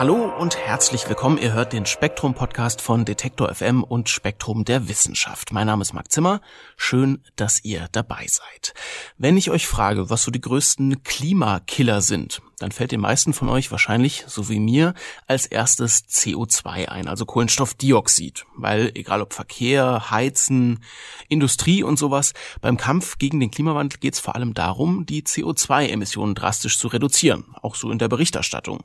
Hallo und herzlich willkommen. Ihr hört den Spektrum Podcast von Detektor FM und Spektrum der Wissenschaft. Mein Name ist Marc Zimmer. Schön, dass ihr dabei seid. Wenn ich euch frage, was so die größten Klimakiller sind, dann fällt den meisten von euch wahrscheinlich, so wie mir, als erstes CO2 ein, also Kohlenstoffdioxid. Weil egal ob Verkehr, Heizen, Industrie und sowas, beim Kampf gegen den Klimawandel geht es vor allem darum, die CO2-Emissionen drastisch zu reduzieren, auch so in der Berichterstattung.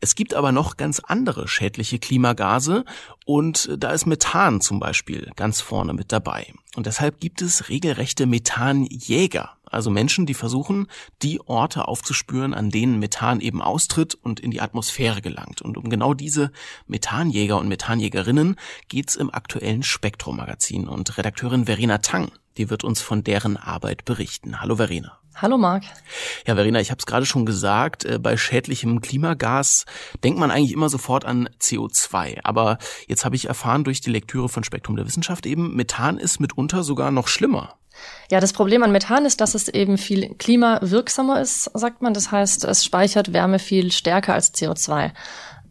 Es gibt aber noch ganz andere schädliche Klimagase und da ist Methan zum Beispiel ganz vorne mit dabei. Und deshalb gibt es regelrechte Methanjäger also Menschen, die versuchen, die Orte aufzuspüren, an denen Methan eben austritt und in die Atmosphäre gelangt. Und um genau diese Methanjäger und Methanjägerinnen geht's im aktuellen Spektrum-Magazin. Und Redakteurin Verena Tang, die wird uns von deren Arbeit berichten. Hallo Verena. Hallo Marc. Ja, Verena, ich habe es gerade schon gesagt, äh, bei schädlichem Klimagas denkt man eigentlich immer sofort an CO2. Aber jetzt habe ich erfahren durch die Lektüre von Spektrum der Wissenschaft eben, Methan ist mitunter sogar noch schlimmer. Ja, das Problem an Methan ist, dass es eben viel klimawirksamer ist, sagt man. Das heißt, es speichert Wärme viel stärker als CO2.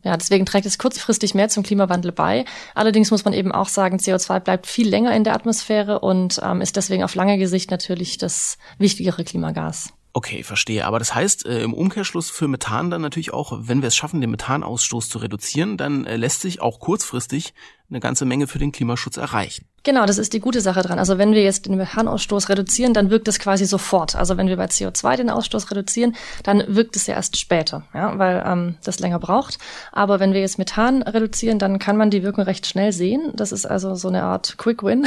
Ja, deswegen trägt es kurzfristig mehr zum Klimawandel bei. Allerdings muss man eben auch sagen, CO2 bleibt viel länger in der Atmosphäre und ähm, ist deswegen auf lange Gesicht natürlich das wichtigere Klimagas. Okay, verstehe. Aber das heißt, äh, im Umkehrschluss für Methan dann natürlich auch, wenn wir es schaffen, den Methanausstoß zu reduzieren, dann äh, lässt sich auch kurzfristig eine ganze Menge für den Klimaschutz erreichen. Genau, das ist die gute Sache dran. Also wenn wir jetzt den Methanausstoß reduzieren, dann wirkt es quasi sofort. Also wenn wir bei CO2 den Ausstoß reduzieren, dann wirkt es ja erst später, ja, weil ähm, das länger braucht. Aber wenn wir jetzt Methan reduzieren, dann kann man die Wirkung recht schnell sehen. Das ist also so eine Art Quick Win.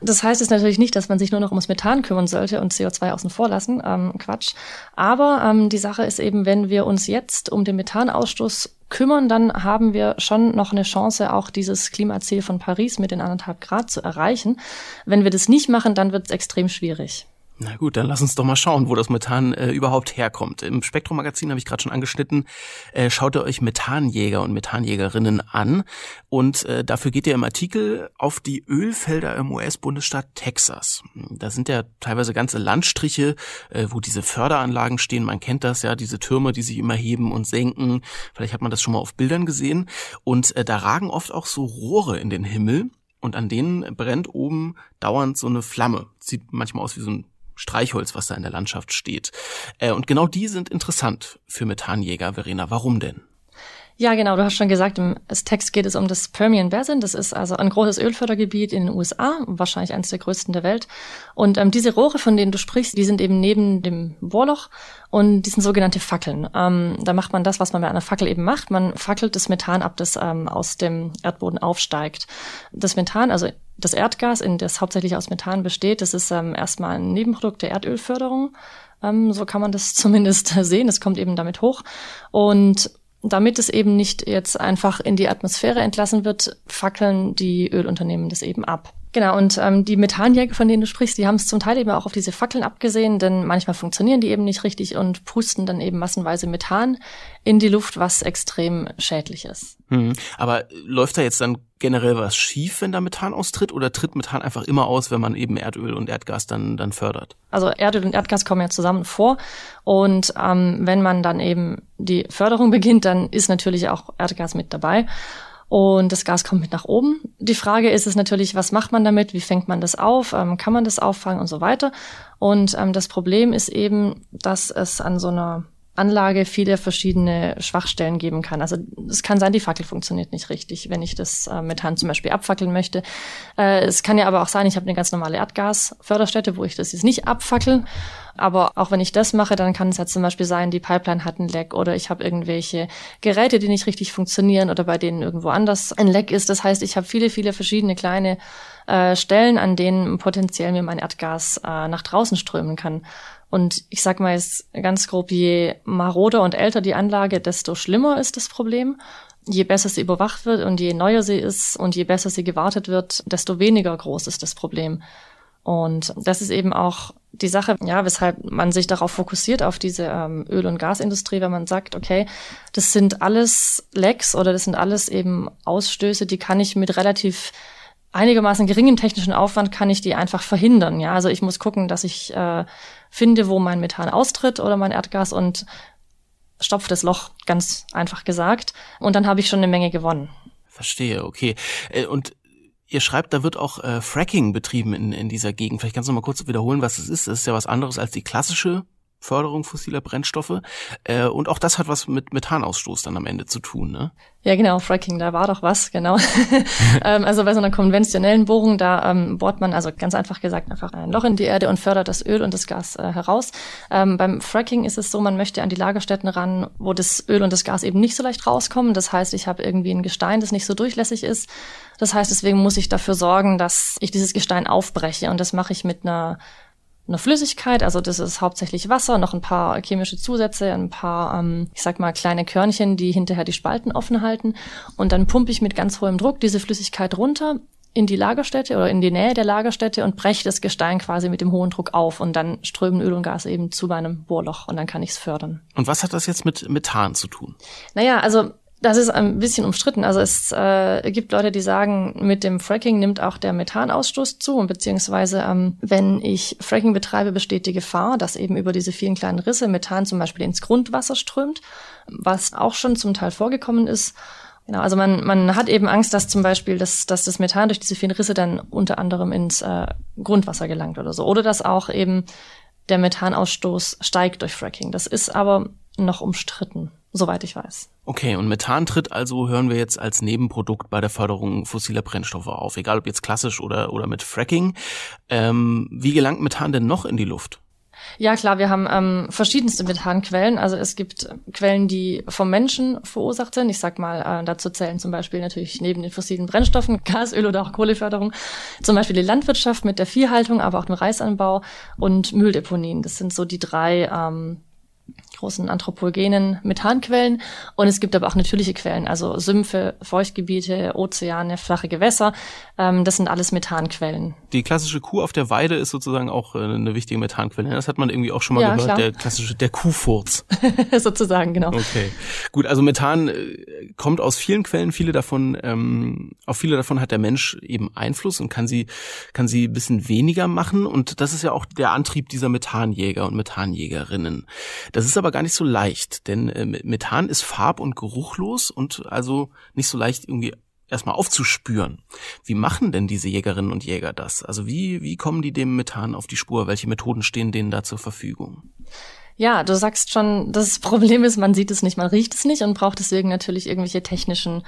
Das heißt jetzt natürlich nicht, dass man sich nur noch ums Methan kümmern sollte und CO2 außen vor lassen. Ähm, Quatsch. Aber ähm, die Sache ist eben, wenn wir uns jetzt um den Methanausstoß kümmern, dann haben wir schon noch eine Chance, auch dieses Klimaziel von Paris mit den anderthalb Grad zu erreichen. Wenn wir das nicht machen, dann wird es extrem schwierig. Na gut, dann lass uns doch mal schauen, wo das Methan äh, überhaupt herkommt. Im Spektrum-Magazin habe ich gerade schon angeschnitten, äh, schaut ihr euch Methanjäger und Methanjägerinnen an und äh, dafür geht ihr im Artikel auf die Ölfelder im US-Bundesstaat Texas. Da sind ja teilweise ganze Landstriche, äh, wo diese Förderanlagen stehen. Man kennt das ja, diese Türme, die sich immer heben und senken. Vielleicht hat man das schon mal auf Bildern gesehen. Und äh, da ragen oft auch so Rohre in den Himmel und an denen brennt oben dauernd so eine Flamme. Sieht manchmal aus wie so ein Streichholz, was da in der Landschaft steht. Äh, und genau die sind interessant für Methanjäger, Verena. Warum denn? Ja, genau. Du hast schon gesagt, im Text geht es um das Permian Basin. Das ist also ein großes Ölfördergebiet in den USA, wahrscheinlich eines der größten der Welt. Und ähm, diese Rohre, von denen du sprichst, die sind eben neben dem Bohrloch und die sind sogenannte Fackeln. Ähm, da macht man das, was man bei einer Fackel eben macht. Man fackelt das Methan ab, das ähm, aus dem Erdboden aufsteigt. Das Methan, also das Erdgas, in das hauptsächlich aus Methan besteht, das ist ähm, erstmal ein Nebenprodukt der Erdölförderung. Ähm, so kann man das zumindest sehen. Es kommt eben damit hoch. Und damit es eben nicht jetzt einfach in die Atmosphäre entlassen wird, fackeln die Ölunternehmen das eben ab. Genau, und ähm, die Methanjäger, von denen du sprichst, die haben es zum Teil eben auch auf diese Fackeln abgesehen, denn manchmal funktionieren die eben nicht richtig und pusten dann eben massenweise Methan in die Luft, was extrem schädlich ist. Hm. Aber läuft da jetzt dann generell was schief, wenn da Methan austritt, oder tritt Methan einfach immer aus, wenn man eben Erdöl und Erdgas dann, dann fördert? Also Erdöl und Erdgas kommen ja zusammen vor und ähm, wenn man dann eben die Förderung beginnt, dann ist natürlich auch Erdgas mit dabei und das Gas kommt mit nach oben. Die Frage ist es natürlich, was macht man damit? Wie fängt man das auf? Ähm, kann man das auffangen und so weiter? Und ähm, das Problem ist eben, dass es an so einer Anlage viele verschiedene Schwachstellen geben kann. Also es kann sein, die Fackel funktioniert nicht richtig, wenn ich das äh, mit Hand zum Beispiel abfackeln möchte. Äh, es kann ja aber auch sein, ich habe eine ganz normale Erdgasförderstätte, wo ich das jetzt nicht abfackel. Aber auch wenn ich das mache, dann kann es ja zum Beispiel sein, die Pipeline hat ein Leck oder ich habe irgendwelche Geräte, die nicht richtig funktionieren oder bei denen irgendwo anders ein Leck ist. Das heißt, ich habe viele, viele verschiedene kleine äh, Stellen, an denen potenziell mir mein Erdgas äh, nach draußen strömen kann. Und ich sag mal jetzt ganz grob, je maroder und älter die Anlage, desto schlimmer ist das Problem. Je besser sie überwacht wird und je neuer sie ist und je besser sie gewartet wird, desto weniger groß ist das Problem. Und das ist eben auch die Sache, ja, weshalb man sich darauf fokussiert, auf diese ähm, Öl- und Gasindustrie, wenn man sagt, okay, das sind alles Lecks oder das sind alles eben Ausstöße, die kann ich mit relativ einigermaßen geringem technischen Aufwand kann ich die einfach verhindern. Ja, also ich muss gucken, dass ich äh, finde, wo mein Methan austritt oder mein Erdgas und stopfe das Loch, ganz einfach gesagt. Und dann habe ich schon eine Menge gewonnen. Verstehe, okay. Äh, und Ihr schreibt, da wird auch äh, Fracking betrieben in, in dieser Gegend. Vielleicht kannst du mal kurz wiederholen, was es ist. Das ist ja was anderes als die klassische Förderung fossiler Brennstoffe. Äh, und auch das hat was mit Methanausstoß dann am Ende zu tun, ne? Ja, genau, Fracking, da war doch was, genau. ähm, also bei so einer konventionellen Bohrung, da ähm, bohrt man, also ganz einfach gesagt, einfach ein Loch in die Erde und fördert das Öl und das Gas äh, heraus. Ähm, beim Fracking ist es so, man möchte an die Lagerstätten ran, wo das Öl und das Gas eben nicht so leicht rauskommen. Das heißt, ich habe irgendwie ein Gestein, das nicht so durchlässig ist. Das heißt, deswegen muss ich dafür sorgen, dass ich dieses Gestein aufbreche. Und das mache ich mit einer eine Flüssigkeit, also das ist hauptsächlich Wasser, noch ein paar chemische Zusätze, ein paar, ähm, ich sag mal, kleine Körnchen, die hinterher die Spalten offen halten. Und dann pumpe ich mit ganz hohem Druck diese Flüssigkeit runter in die Lagerstätte oder in die Nähe der Lagerstätte und breche das Gestein quasi mit dem hohen Druck auf und dann strömen Öl und Gas eben zu meinem Bohrloch und dann kann ich es fördern. Und was hat das jetzt mit Methan zu tun? Naja, also das ist ein bisschen umstritten. Also es äh, gibt Leute, die sagen, mit dem Fracking nimmt auch der Methanausstoß zu. Und beziehungsweise, ähm, wenn ich Fracking betreibe, besteht die Gefahr, dass eben über diese vielen kleinen Risse Methan zum Beispiel ins Grundwasser strömt, was auch schon zum Teil vorgekommen ist. Genau, also man, man hat eben Angst, dass zum Beispiel das, dass das Methan durch diese vielen Risse dann unter anderem ins äh, Grundwasser gelangt oder so. Oder dass auch eben der Methanausstoß steigt durch Fracking. Das ist aber noch umstritten soweit ich weiß. Okay, und Methan tritt also, hören wir jetzt, als Nebenprodukt bei der Förderung fossiler Brennstoffe auf, egal ob jetzt klassisch oder, oder mit Fracking. Ähm, wie gelangt Methan denn noch in die Luft? Ja, klar, wir haben ähm, verschiedenste Methanquellen. Also es gibt Quellen, die vom Menschen verursacht sind. Ich sag mal, äh, dazu zählen zum Beispiel natürlich neben den fossilen Brennstoffen Gas, Öl oder auch Kohleförderung, zum Beispiel die Landwirtschaft mit der Viehhaltung, aber auch dem Reisanbau und Mülldeponien. Das sind so die drei ähm, großen anthropogenen Methanquellen. Und es gibt aber auch natürliche Quellen, also Sümpfe, Feuchtgebiete, Ozeane, flache Gewässer. Ähm, das sind alles Methanquellen. Die klassische Kuh auf der Weide ist sozusagen auch äh, eine wichtige Methanquelle. Das hat man irgendwie auch schon mal ja, gehört, klar. der klassische, der Kuhfurz. sozusagen, genau. Okay. Gut, also Methan äh, kommt aus vielen Quellen, viele davon, ähm, auf viele davon hat der Mensch eben Einfluss und kann sie, kann sie ein bisschen weniger machen. Und das ist ja auch der Antrieb dieser Methanjäger und Methanjägerinnen. Das ist aber gar nicht so leicht, denn äh, Methan ist farb- und geruchlos und also nicht so leicht irgendwie erstmal aufzuspüren. Wie machen denn diese Jägerinnen und Jäger das? Also wie, wie kommen die dem Methan auf die Spur? Welche Methoden stehen denen da zur Verfügung? Ja, du sagst schon, das Problem ist, man sieht es nicht, man riecht es nicht und braucht deswegen natürlich irgendwelche technischen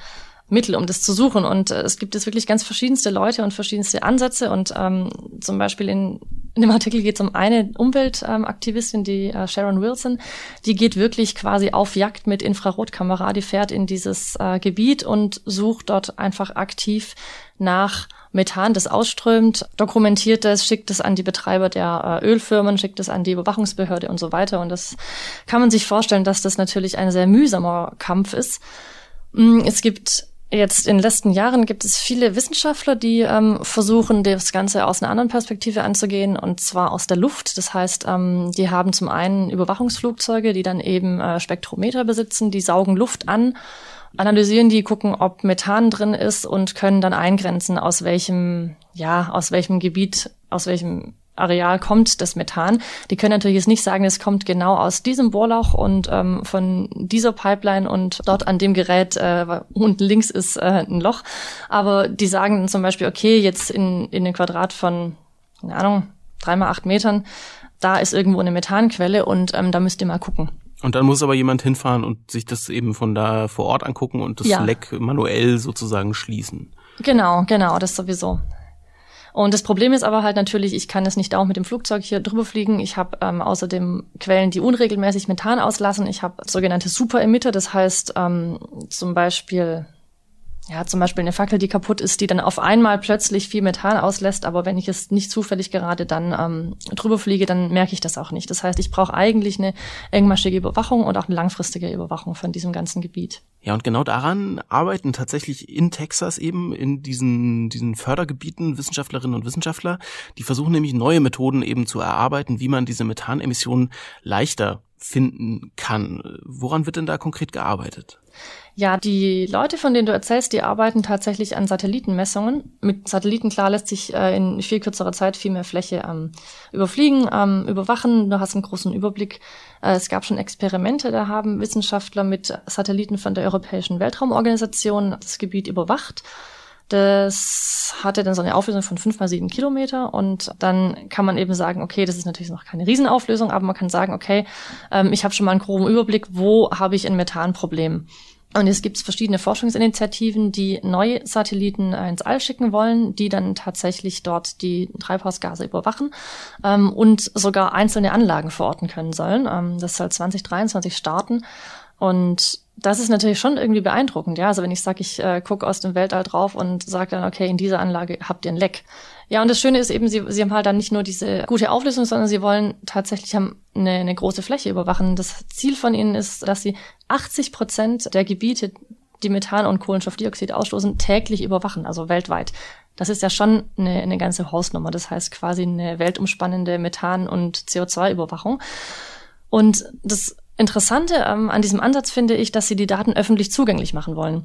Mittel, um das zu suchen. Und äh, es gibt jetzt wirklich ganz verschiedenste Leute und verschiedenste Ansätze. Und ähm, zum Beispiel in, in dem Artikel geht es um eine Umweltaktivistin, die äh, Sharon Wilson. Die geht wirklich quasi auf Jagd mit Infrarotkamera. Die fährt in dieses äh, Gebiet und sucht dort einfach aktiv nach Methan, das ausströmt, dokumentiert es, schickt es an die Betreiber der äh, Ölfirmen, schickt es an die Überwachungsbehörde und so weiter. Und das kann man sich vorstellen, dass das natürlich ein sehr mühsamer Kampf ist. Mm, es gibt Jetzt in den letzten Jahren gibt es viele Wissenschaftler, die ähm, versuchen, das Ganze aus einer anderen Perspektive anzugehen, und zwar aus der Luft. Das heißt, ähm, die haben zum einen Überwachungsflugzeuge, die dann eben äh, Spektrometer besitzen, die saugen Luft an, analysieren die, gucken, ob Methan drin ist und können dann eingrenzen, aus welchem, ja, aus welchem Gebiet, aus welchem Areal kommt das Methan. Die können natürlich jetzt nicht sagen, es kommt genau aus diesem Bohrloch und ähm, von dieser Pipeline und dort an dem Gerät äh, unten links ist äh, ein Loch. Aber die sagen zum Beispiel, okay, jetzt in, in den Quadrat von, keine Ahnung, dreimal acht Metern, da ist irgendwo eine Methanquelle und ähm, da müsst ihr mal gucken. Und dann muss aber jemand hinfahren und sich das eben von da vor Ort angucken und das ja. Leck manuell sozusagen schließen. Genau, genau, das sowieso. Und das Problem ist aber halt natürlich, ich kann es nicht auch mit dem Flugzeug hier drüber fliegen. Ich habe ähm, außerdem Quellen, die unregelmäßig Methan auslassen. Ich habe sogenannte Superemitter, das heißt ähm, zum Beispiel ja, zum Beispiel eine Fackel, die kaputt ist, die dann auf einmal plötzlich viel Methan auslässt, aber wenn ich es nicht zufällig gerade dann ähm, drüber fliege, dann merke ich das auch nicht. Das heißt, ich brauche eigentlich eine engmaschige Überwachung und auch eine langfristige Überwachung von diesem ganzen Gebiet. Ja, und genau daran arbeiten tatsächlich in Texas eben in diesen, diesen Fördergebieten Wissenschaftlerinnen und Wissenschaftler. Die versuchen nämlich neue Methoden eben zu erarbeiten, wie man diese Methanemissionen leichter finden kann. Woran wird denn da konkret gearbeitet? Ja, die Leute, von denen du erzählst, die arbeiten tatsächlich an Satellitenmessungen. Mit Satelliten, klar, lässt sich äh, in viel kürzerer Zeit viel mehr Fläche ähm, überfliegen, ähm, überwachen. Du hast einen großen Überblick. Äh, es gab schon Experimente, da haben Wissenschaftler mit Satelliten von der Europäischen Weltraumorganisation das Gebiet überwacht. Das hatte dann so eine Auflösung von fünf mal sieben Kilometer und dann kann man eben sagen, okay, das ist natürlich noch keine Riesenauflösung, aber man kann sagen, okay, ähm, ich habe schon mal einen groben Überblick, wo habe ich ein Methanproblem. Und es gibt verschiedene Forschungsinitiativen, die neue Satelliten ins All schicken wollen, die dann tatsächlich dort die Treibhausgase überwachen ähm, und sogar einzelne Anlagen verorten können sollen. Ähm, das soll 2023 starten. Und das ist natürlich schon irgendwie beeindruckend, ja. Also wenn ich sage, ich äh, gucke aus dem Weltall drauf und sage dann, okay, in dieser Anlage habt ihr ein Leck. Ja, und das Schöne ist eben, sie, sie haben halt dann nicht nur diese gute Auflösung, sondern sie wollen tatsächlich haben eine, eine große Fläche überwachen. Das Ziel von ihnen ist, dass sie 80 Prozent der Gebiete, die Methan und Kohlenstoffdioxid ausstoßen, täglich überwachen, also weltweit. Das ist ja schon eine, eine ganze Hausnummer. Das heißt quasi eine weltumspannende Methan- und CO2-Überwachung. Und das Interessante ähm, an diesem Ansatz finde ich, dass sie die Daten öffentlich zugänglich machen wollen.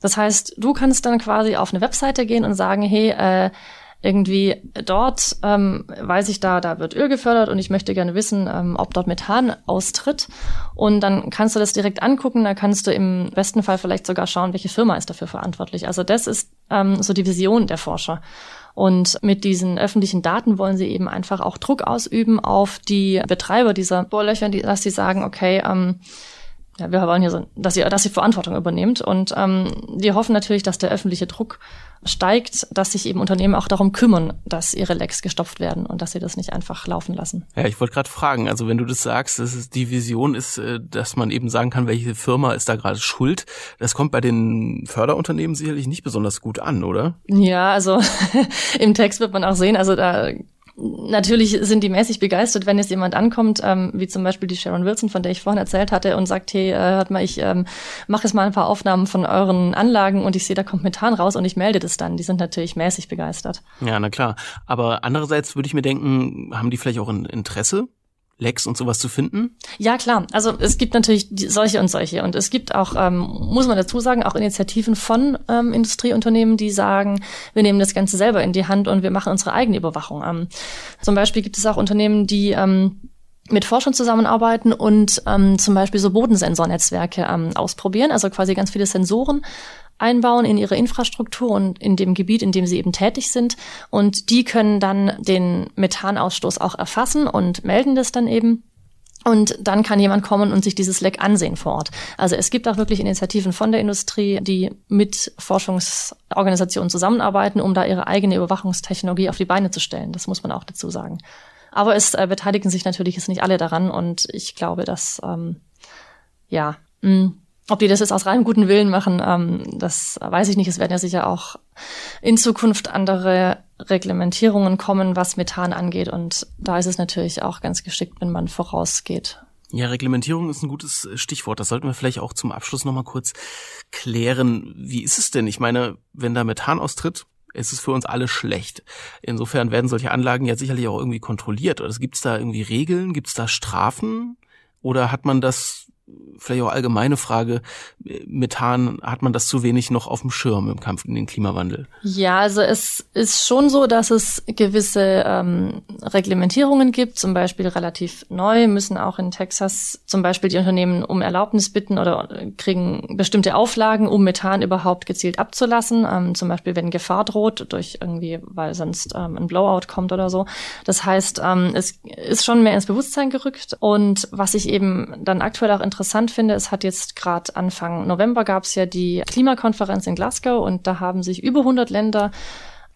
Das heißt, du kannst dann quasi auf eine Webseite gehen und sagen, hey, äh, irgendwie dort ähm, weiß ich da, da wird Öl gefördert und ich möchte gerne wissen, ähm, ob dort Methan austritt. Und dann kannst du das direkt angucken, da kannst du im besten Fall vielleicht sogar schauen, welche Firma ist dafür verantwortlich. Also das ist ähm, so die Vision der Forscher. Und mit diesen öffentlichen Daten wollen sie eben einfach auch Druck ausüben auf die Betreiber dieser Bohrlöcher, die, dass sie sagen, okay, ähm, ja, wir wollen hier so, dass sie, dass sie Verantwortung übernimmt. Und ähm, die hoffen natürlich, dass der öffentliche Druck steigt, dass sich eben Unternehmen auch darum kümmern, dass ihre Lecks gestopft werden und dass sie das nicht einfach laufen lassen. Ja, ich wollte gerade fragen, also wenn du das sagst, dass es die Vision ist, äh, dass man eben sagen kann, welche Firma ist da gerade schuld, das kommt bei den Förderunternehmen sicherlich nicht besonders gut an, oder? Ja, also im Text wird man auch sehen, also da Natürlich sind die mäßig begeistert, wenn jetzt jemand ankommt, ähm, wie zum Beispiel die Sharon Wilson, von der ich vorhin erzählt hatte, und sagt, hey, äh, hört mal, ich ähm, mache jetzt mal ein paar Aufnahmen von euren Anlagen und ich sehe, da kommt Methan raus und ich melde das dann. Die sind natürlich mäßig begeistert. Ja, na klar. Aber andererseits würde ich mir denken, haben die vielleicht auch ein Interesse Lecks und sowas zu finden? Ja, klar. Also es gibt natürlich solche und solche. Und es gibt auch, ähm, muss man dazu sagen, auch Initiativen von ähm, Industrieunternehmen, die sagen, wir nehmen das Ganze selber in die Hand und wir machen unsere eigene Überwachung. Ähm, zum Beispiel gibt es auch Unternehmen, die ähm, mit Forschern zusammenarbeiten und ähm, zum Beispiel so Bodensensornetzwerke ähm, ausprobieren, also quasi ganz viele Sensoren einbauen in ihre Infrastruktur und in dem Gebiet, in dem sie eben tätig sind. Und die können dann den Methanausstoß auch erfassen und melden das dann eben. Und dann kann jemand kommen und sich dieses Leck ansehen vor Ort. Also es gibt auch wirklich Initiativen von der Industrie, die mit Forschungsorganisationen zusammenarbeiten, um da ihre eigene Überwachungstechnologie auf die Beine zu stellen. Das muss man auch dazu sagen. Aber es äh, beteiligen sich natürlich jetzt nicht alle daran und ich glaube, dass ähm, ja mh, ob die das jetzt aus reinem guten Willen machen, ähm, das weiß ich nicht. Es werden ja sicher auch in Zukunft andere Reglementierungen kommen, was Methan angeht. Und da ist es natürlich auch ganz geschickt, wenn man vorausgeht. Ja, Reglementierung ist ein gutes Stichwort. Das sollten wir vielleicht auch zum Abschluss nochmal kurz klären. Wie ist es denn? Ich meine, wenn da Methan austritt, ist es für uns alle schlecht. Insofern werden solche Anlagen ja sicherlich auch irgendwie kontrolliert. Oder gibt es da irgendwie Regeln? Gibt es da Strafen? Oder hat man das vielleicht auch allgemeine Frage, Methan, hat man das zu wenig noch auf dem Schirm im Kampf gegen den Klimawandel? Ja, also es ist schon so, dass es gewisse ähm, Reglementierungen gibt, zum Beispiel relativ neu, müssen auch in Texas zum Beispiel die Unternehmen um Erlaubnis bitten oder kriegen bestimmte Auflagen, um Methan überhaupt gezielt abzulassen, ähm, zum Beispiel wenn Gefahr droht, durch irgendwie, weil sonst ähm, ein Blowout kommt oder so. Das heißt, ähm, es ist schon mehr ins Bewusstsein gerückt und was ich eben dann aktuell auch interessant interessant finde, es hat jetzt gerade Anfang November gab es ja die Klimakonferenz in Glasgow und da haben sich über 100 Länder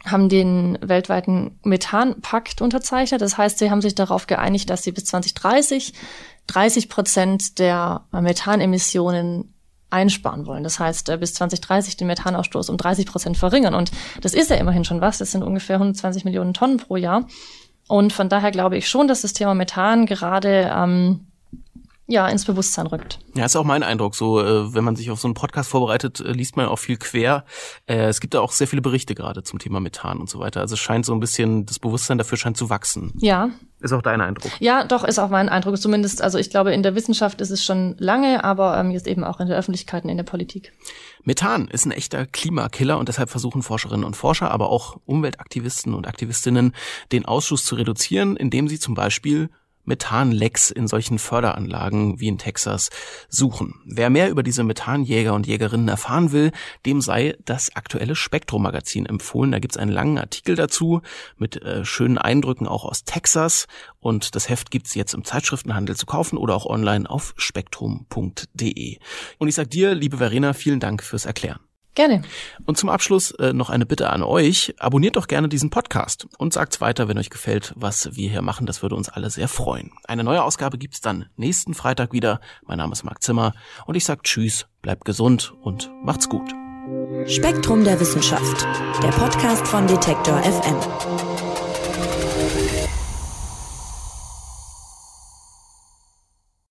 haben den weltweiten Methanpakt unterzeichnet. Das heißt, sie haben sich darauf geeinigt, dass sie bis 2030 30 Prozent der Methanemissionen einsparen wollen. Das heißt, äh, bis 2030 den Methanausstoß um 30 Prozent verringern. Und das ist ja immerhin schon was. Das sind ungefähr 120 Millionen Tonnen pro Jahr. Und von daher glaube ich schon, dass das Thema Methan gerade ähm, ja, ins Bewusstsein rückt. Ja, ist auch mein Eindruck. So, äh, wenn man sich auf so einen Podcast vorbereitet, äh, liest man auch viel quer. Äh, es gibt da auch sehr viele Berichte gerade zum Thema Methan und so weiter. Also es scheint so ein bisschen, das Bewusstsein dafür scheint zu wachsen. Ja. Ist auch dein Eindruck? Ja, doch, ist auch mein Eindruck. Zumindest, also ich glaube, in der Wissenschaft ist es schon lange, aber ähm, jetzt eben auch in der Öffentlichkeit und in der Politik. Methan ist ein echter Klimakiller und deshalb versuchen Forscherinnen und Forscher, aber auch Umweltaktivisten und Aktivistinnen, den Ausschuss zu reduzieren, indem sie zum Beispiel Methanlecks in solchen Förderanlagen wie in Texas suchen. Wer mehr über diese Methanjäger und Jägerinnen erfahren will, dem sei das aktuelle Spektrum-Magazin empfohlen. Da gibt's einen langen Artikel dazu mit äh, schönen Eindrücken auch aus Texas und das Heft gibt's jetzt im Zeitschriftenhandel zu kaufen oder auch online auf spektrum.de. Und ich sag dir, liebe Verena, vielen Dank fürs Erklären. Gerne. Und zum Abschluss äh, noch eine Bitte an euch. Abonniert doch gerne diesen Podcast und sagt's weiter, wenn euch gefällt, was wir hier machen. Das würde uns alle sehr freuen. Eine neue Ausgabe gibt's dann nächsten Freitag wieder. Mein Name ist Marc Zimmer und ich sag Tschüss, bleibt gesund und macht's gut. Spektrum der Wissenschaft, der Podcast von Detektor FM.